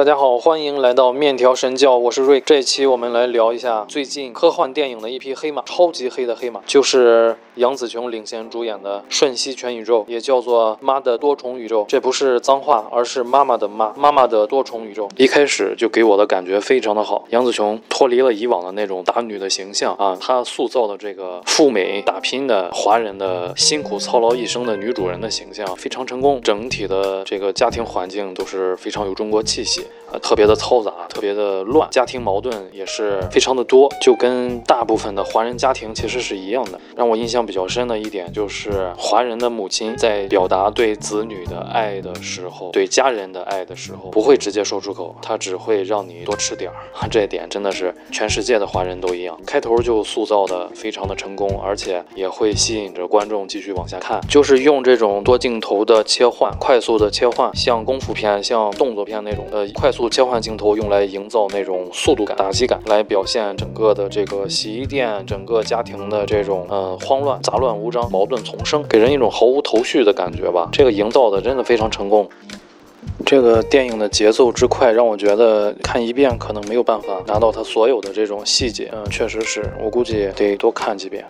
大家好，欢迎来到面条神教，我是瑞。这一期我们来聊一下最近科幻电影的一匹黑马，超级黑的黑马，就是杨紫琼领衔主演的《瞬息全宇宙》，也叫做《妈的多重宇宙》。这不是脏话，而是妈妈的妈，妈妈的多重宇宙。一开始就给我的感觉非常的好，杨紫琼脱离了以往的那种打女的形象啊，她塑造的这个赴美打拼的华人的辛苦操劳一生的女主人的形象非常成功，整体的这个家庭环境都是非常有中国气息。呃，特别的嘈杂，特别的乱，家庭矛盾也是非常的多，就跟大部分的华人家庭其实是一样的。让我印象比较深的一点就是，华人的母亲在表达对子女的爱的时候，对家人的爱的时候，不会直接说出口，他只会让你多吃点儿。这一点真的是全世界的华人都一样。开头就塑造的非常的成功，而且也会吸引着观众继续往下看。就是用这种多镜头的切换，快速的切换，像功夫片、像动作片那种的快速。切换镜头用来营造那种速度感、打击感，来表现整个的这个洗衣店、整个家庭的这种呃慌乱、杂乱无章、矛盾丛生，给人一种毫无头绪的感觉吧。这个营造的真的非常成功。这个电影的节奏之快，让我觉得看一遍可能没有办法拿到它所有的这种细节。嗯，确实是我估计得多看几遍。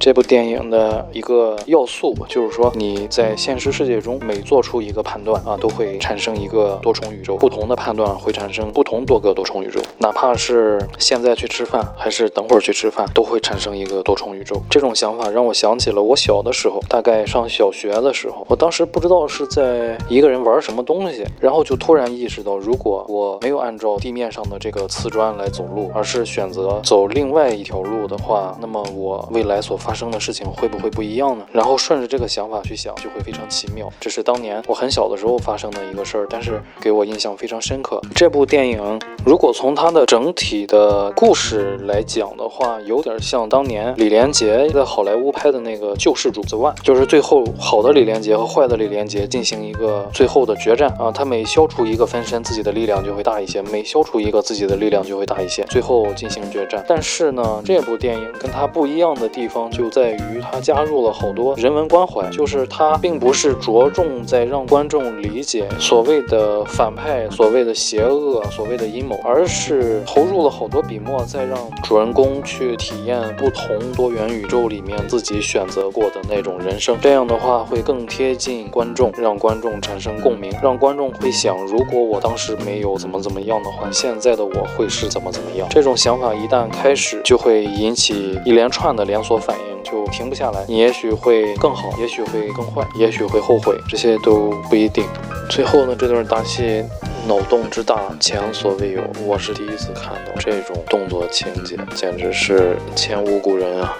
这部电影的一个要素就是说，你在现实世界中每做出一个判断啊，都会产生一个多重宇宙。不同的判断会产生不同多个多重宇宙，哪怕是现在去吃饭，还是等会儿去吃饭，都会产生一个多重宇宙。这种想法让我想起了我小的时候，大概上小学的时候，我当时不知道是在一个人玩什么东西，然后就突然意识到，如果我没有按照地面上的这个瓷砖来走路，而是选择走另外一条路的话，那么我未来所发生的事情会不会不一样呢？然后顺着这个想法去想，就会非常奇妙。这是当年我很小的时候发生的一个事儿，但是给我印象非常深刻。这部电影如果从它的整体的故事来讲的话，有点像当年李连杰在好莱坞拍的那个《救世主》The One，就是最后好的李连杰和坏的李连杰进行一个最后的决战啊。他每消除一个分身，自己的力量就会大一些；每消除一个，自己的力量就会大一些，最后进行决战。但是呢，这部电影跟它不一样的地方方就。在于它加入了好多人文关怀，就是它并不是着重在让观众理解所谓的反派、所谓的邪恶、所谓的阴谋，而是投入了好多笔墨，在让主人公去体验不同多元宇宙里面自己选择过的那种人生。这样的话会更贴近观众，让观众产生共鸣，让观众会想：如果我当时没有怎么怎么样的话，现在的我会是怎么怎么样？这种想法一旦开始，就会引起一连串的连锁反应。就停不下来，你也许会更好，也许会更坏，也许会后悔，这些都不一定。最后呢，这段打戏脑洞之大，前所未有，我是第一次看到这种动作情节，简直是前无古人啊！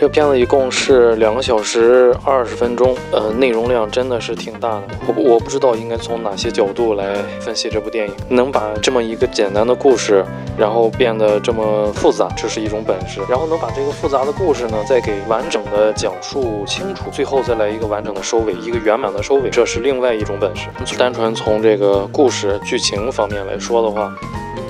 这个片子一共是两个小时二十分钟，呃，内容量真的是挺大的。我我不知道应该从哪些角度来分析这部电影，能把这么一个简单的故事，然后变得这么复杂，这是一种本事。然后能把这个复杂的故事呢，再给完整的讲述清楚，最后再来一个完整的收尾，一个圆满的收尾，这是另外一种本事。单纯从这个故事剧情方面来说的话，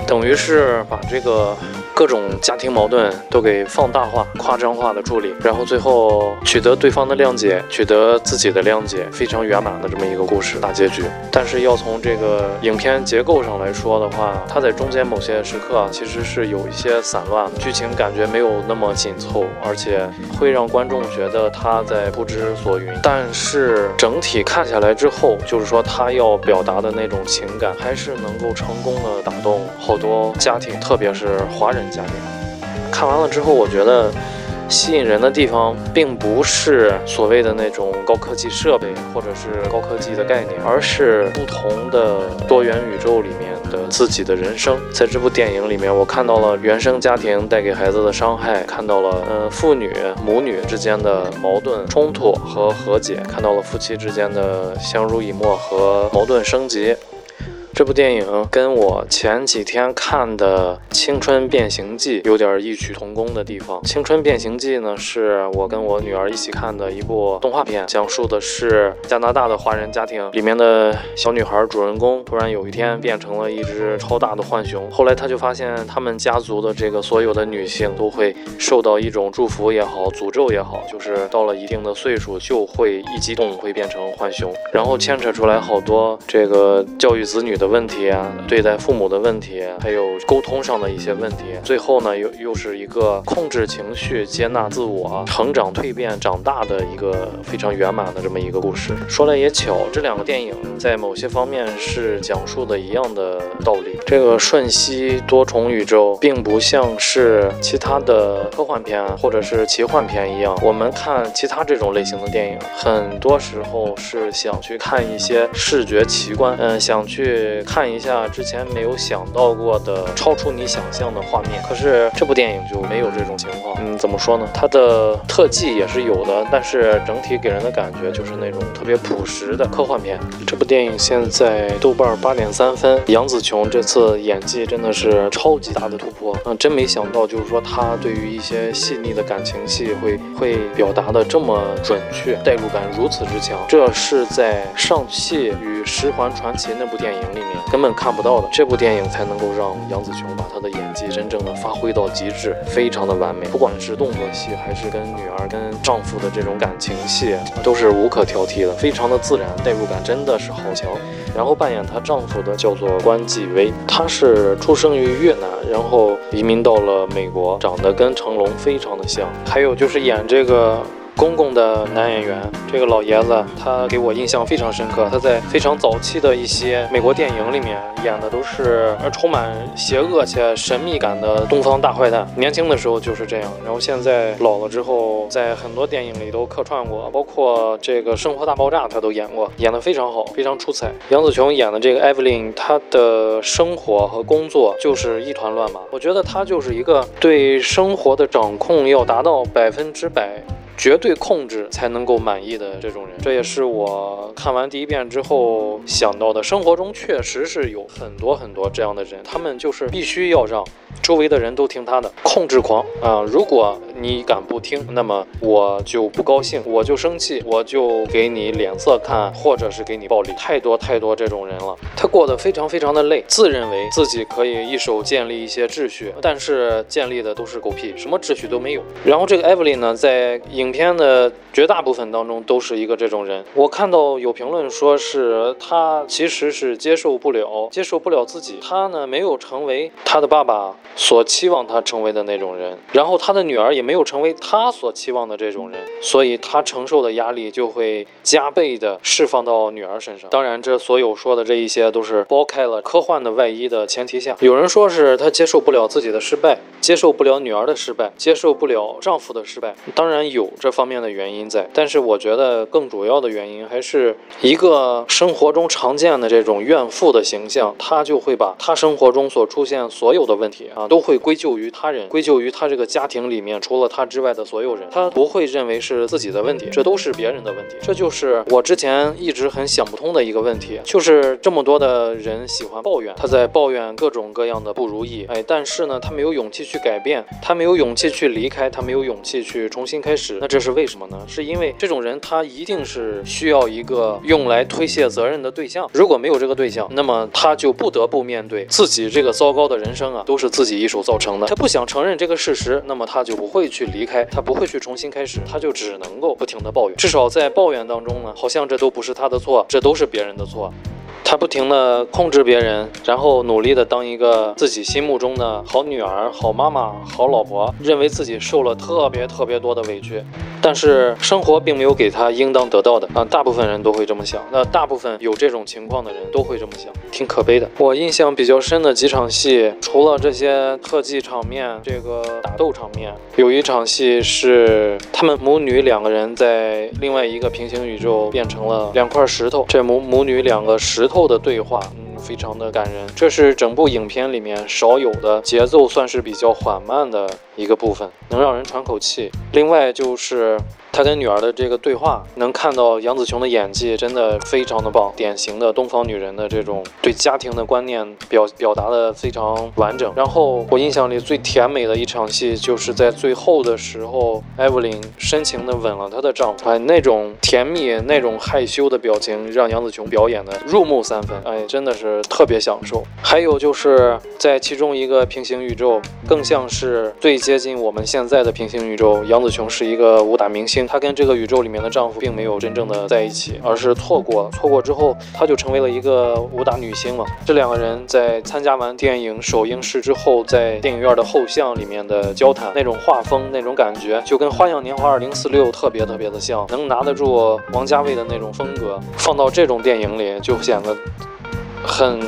等于是把这个。各种家庭矛盾都给放大化、夸张化的处理，然后最后取得对方的谅解，取得自己的谅解，非常圆满的这么一个故事大结局。但是要从这个影片结构上来说的话，它在中间某些时刻啊，其实是有一些散乱，剧情感觉没有那么紧凑，而且会让观众觉得他在不知所云。但是整体看下来之后，就是说他要表达的那种情感，还是能够成功的打动好多家庭，特别是华人。家庭看完了之后，我觉得吸引人的地方并不是所谓的那种高科技设备或者是高科技的概念，而是不同的多元宇宙里面的自己的人生。在这部电影里面，我看到了原生家庭带给孩子的伤害，看到了呃父女母女之间的矛盾冲突和和解，看到了夫妻之间的相濡以沫和矛盾升级。这部电影跟我前几天看的《青春变形记》有点异曲同工的地方。《青春变形记》呢，是我跟我女儿一起看的一部动画片，讲述的是加拿大的华人家庭里面的小女孩主人公，突然有一天变成了一只超大的浣熊。后来她就发现，他们家族的这个所有的女性都会受到一种祝福也好，诅咒也好，就是到了一定的岁数就会一激动会变成浣熊，然后牵扯出来好多这个教育子女的。问题啊，对待父母的问题，还有沟通上的一些问题。最后呢，又又是一个控制情绪、接纳自我、成长蜕变、长大的一个非常圆满的这么一个故事。说来也巧，这两个电影在某些方面是讲述的一样的道理。这个《瞬息多重宇宙》并不像是其他的科幻片或者是奇幻片一样，我们看其他这种类型的电影，很多时候是想去看一些视觉奇观，嗯，想去看一下之前没有想到过的、超出你想象的画面。可是这部电影就没有这种情况。嗯，怎么说呢？它的特技也是有的，但是整体给人的感觉就是那种特别朴实的科幻片。这部电影现在豆瓣八点三分，杨紫琼这次演技真的是超级大的突破。嗯，真没想到，就是说她对于一些细腻的感情戏会会表达的这么准确，代入感如此之强。这是在上戏与十环传奇那部电影根本看不到的，这部电影才能够让杨紫琼把她的演技真正的发挥到极致，非常的完美。不管是动作戏，还是跟女儿、跟丈夫的这种感情戏，都是无可挑剔的，非常的自然，代入感真的是好强。然后扮演她丈夫的叫做关继威，他是出生于越南，然后移民到了美国，长得跟成龙非常的像。还有就是演这个。公公的男演员，这个老爷子，他给我印象非常深刻。他在非常早期的一些美国电影里面演的都是充满邪恶且神秘感的东方大坏蛋。年轻的时候就是这样，然后现在老了之后，在很多电影里都客串过，包括这个《生活大爆炸》他都演过，演得非常好，非常出彩。杨紫琼演的这个艾 v 琳，她的生活和工作就是一团乱麻。我觉得她就是一个对生活的掌控要达到百分之百。绝对控制才能够满意的这种人，这也是我看完第一遍之后想到的。生活中确实是有很多很多这样的人，他们就是必须要让周围的人都听他的，控制狂啊！如果你敢不听，那么我就不高兴，我就生气，我就给你脸色看，或者是给你暴力。太多太多这种人了，他过得非常非常的累，自认为自己可以一手建立一些秩序，但是建立的都是狗屁，什么秩序都没有。然后这个艾 v 琳呢，在影片的绝大部分当中都是一个这种人。我看到有评论说是他其实是接受不了，接受不了自己。他呢没有成为他的爸爸所期望他成为的那种人，然后他的女儿也没没有成为他所期望的这种人，所以他承受的压力就会加倍的释放到女儿身上。当然，这所有说的这一些都是剥开了科幻的外衣的前提下。有人说是他接受不了自己的失败，接受不了女儿的失败，接受不了丈夫的失败。当然有。这方面的原因在，但是我觉得更主要的原因还是一个生活中常见的这种怨妇的形象，他就会把他生活中所出现所有的问题啊，都会归咎于他人，归咎于他这个家庭里面除了他之外的所有人，他不会认为是自己的问题，这都是别人的问题。这就是我之前一直很想不通的一个问题，就是这么多的人喜欢抱怨，他在抱怨各种各样的不如意，哎，但是呢，他没有勇气去改变，他没有勇气去离开，他没有勇气去重新开始。那这是为什么呢？是因为这种人他一定是需要一个用来推卸责任的对象。如果没有这个对象，那么他就不得不面对自己这个糟糕的人生啊，都是自己一手造成的。他不想承认这个事实，那么他就不会会去离开，他不会去重新开始，他就只能够不停的抱怨。至少在抱怨当中呢，好像这都不是他的错，这都是别人的错。他不停地控制别人，然后努力地当一个自己心目中的好女儿、好妈妈、好老婆，认为自己受了特别特别多的委屈，但是生活并没有给他应当得到的啊！大部分人都会这么想，那大部分有这种情况的人都会这么想，挺可悲的。我印象比较深的几场戏，除了这些特技场面，这个打斗场面，有一场戏是他们母女两个人在另外一个平行宇宙变成了两块石头，这母母女两个石头。后的对话，嗯，非常的感人。这是整部影片里面少有的节奏算是比较缓慢的一个部分，能让人喘口气。另外就是。他跟女儿的这个对话，能看到杨紫琼的演技真的非常的棒，典型的东方女人的这种对家庭的观念表表达的非常完整。然后我印象里最甜美的一场戏，就是在最后的时候，艾芙琳深情的吻了她的丈夫，哎，那种甜蜜、那种害羞的表情，让杨紫琼表演的入木三分，哎，真的是特别享受。还有就是在其中一个平行宇宙，更像是最接近我们现在的平行宇宙，杨紫琼是一个武打明星。她跟这个宇宙里面的丈夫并没有真正的在一起，而是错过了。错过之后，她就成为了一个武打女星嘛。这两个人在参加完电影首映式之后，在电影院的后巷里面的交谈，那种画风，那种感觉，就跟《花样年华2046》特别特别的像，能拿得住王家卫的那种风格，放到这种电影里就显得很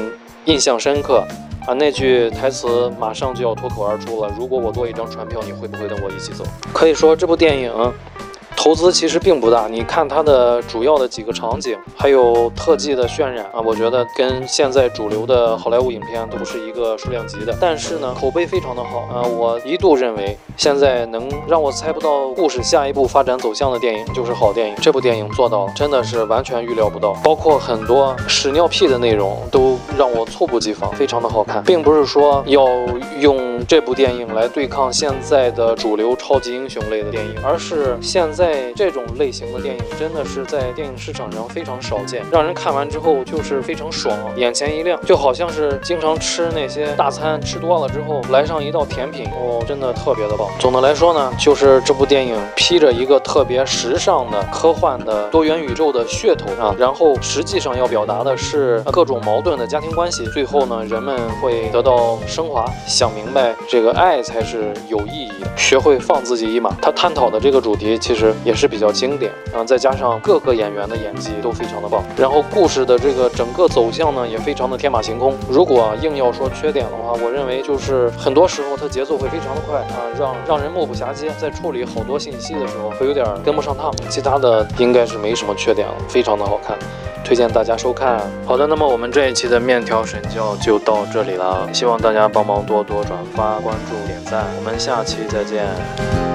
印象深刻。啊，那句台词马上就要脱口而出了。如果我多一张船票，你会不会跟我一起走？可以说这部电影。投资其实并不大，你看它的主要的几个场景，还有特技的渲染啊，我觉得跟现在主流的好莱坞影片都不是一个数量级的。但是呢，口碑非常的好啊，我一度认为现在能让我猜不到故事下一步发展走向的电影就是好电影。这部电影做到了，真的是完全预料不到，包括很多屎尿屁的内容都让我猝不及防，非常的好看，并不是说要用这部电影来对抗现在的主流超级英雄类的电影，而是现在。这种类型的电影真的是在电影市场上非常少见，让人看完之后就是非常爽，眼前一亮，就好像是经常吃那些大餐吃多了之后来上一道甜品哦，真的特别的棒。总的来说呢，就是这部电影披着一个特别时尚的科幻的多元宇宙的噱头啊，然后实际上要表达的是各种矛盾的家庭关系，最后呢人们会得到升华，想明白这个爱才是有意义的，学会放自己一马。他探讨的这个主题其实。也是比较经典，然后再加上各个演员的演技都非常的棒，然后故事的这个整个走向呢也非常的天马行空。如果硬要说缺点的话，我认为就是很多时候它节奏会非常的快啊，让让人目不暇接，在处理好多信息的时候会有点跟不上趟。其他的应该是没什么缺点了，非常的好看，推荐大家收看。好的，那么我们这一期的面条神教就到这里了，希望大家帮忙多多转发、关注、点赞，我们下期再见。